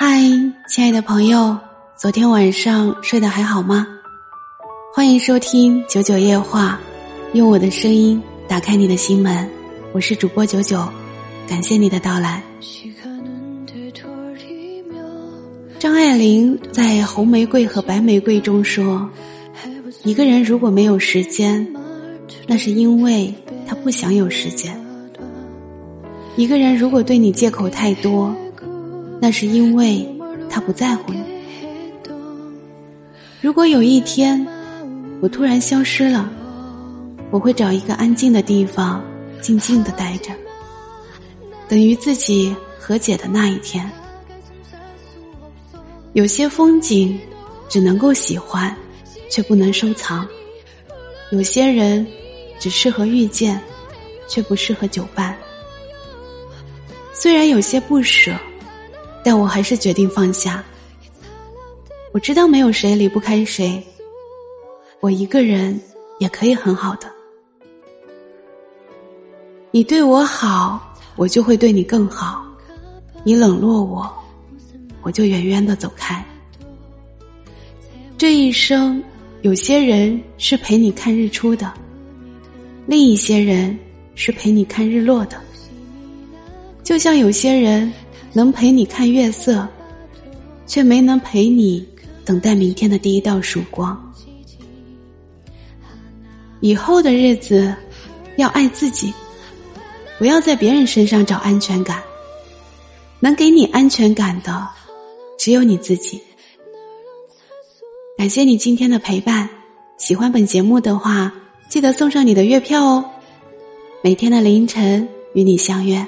嗨，亲爱的朋友，昨天晚上睡得还好吗？欢迎收听九九夜话，用我的声音打开你的心门。我是主播九九，感谢你的到来。张爱玲在《红玫瑰和白玫瑰》中说：“一个人如果没有时间，那是因为他不想有时间；一个人如果对你借口太多。”那是因为他不在乎你。如果有一天我突然消失了，我会找一个安静的地方，静静的待着，等于自己和解的那一天。有些风景只能够喜欢，却不能收藏；有些人只适合遇见，却不适合久伴。虽然有些不舍。但我还是决定放下。我知道没有谁离不开谁，我一个人也可以很好的。你对我好，我就会对你更好；你冷落我，我就远远的走开。这一生，有些人是陪你看日出的，另一些人是陪你看日落的。就像有些人。能陪你看月色，却没能陪你等待明天的第一道曙光。以后的日子，要爱自己，不要在别人身上找安全感。能给你安全感的，只有你自己。感谢你今天的陪伴，喜欢本节目的话，记得送上你的月票哦。每天的凌晨与你相约。